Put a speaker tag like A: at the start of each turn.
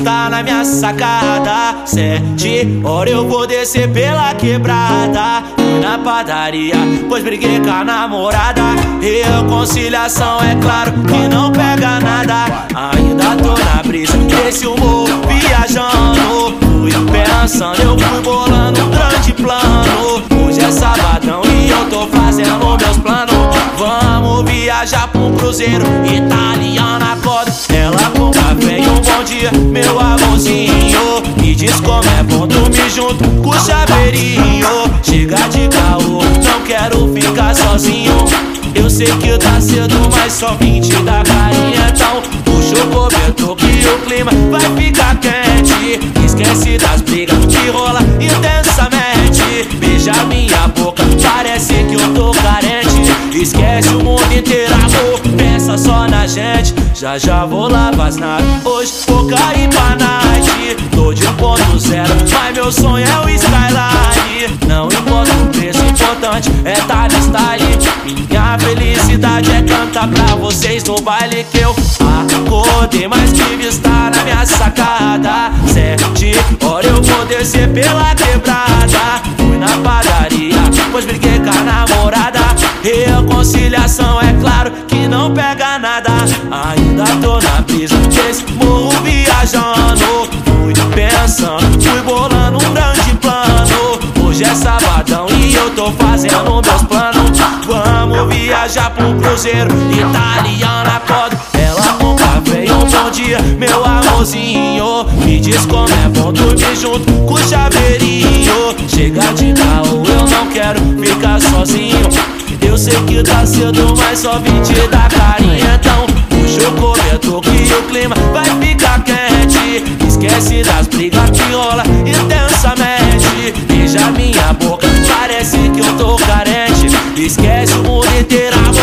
A: na minha sacada. Sete horas eu vou descer pela quebrada. Fui na padaria, pois briguei com a namorada. Reconciliação é claro que não pega nada. Ainda tô na brisa desse humor viajando. Fui pensando, eu fui bolando um grande plano. Hoje é sabadão e eu tô fazendo meus planos. Vamos viajar pra um cruzeiro italiana dia, meu amorzinho. Me diz como é bom dormir junto com o chaveirinho. Chega de caô, não quero ficar sozinho. Eu sei que tá cedo, mas só vim te dar carinha. Então puxa o cobertor que o clima vai ficar quente. Esquece das Esquece o mundo inteiro, amor. Pensa só na gente. Já já vou lavar as naves. Hoje vou cair pra night. Tô de ponto zero, mas meu sonho é o skyline. Não importa o preço, importante é tá no style. Minha felicidade é cantar pra vocês no baile que eu acordei. Mas que vista na minha sacada. Sete horas eu vou descer pela quebrada. Pensando, fui bolando um grande plano. Hoje é sabadão e eu tô fazendo meus planos. Vamos viajar pro cruzeiro italiano acorda. Ela café e um bom dia, meu amorzinho. Me diz como é bom dormir junto com o chaveirinho. Chega de carro, eu não quero ficar sozinho. Eu sei que tá cedo, mas só vim te dar carinha. Então puxa o cobertor que o clima vai. Esquece das brigas que rola intensamente. Beija minha boca, parece que eu tô carente. Esquece o mundo inteiro, amor.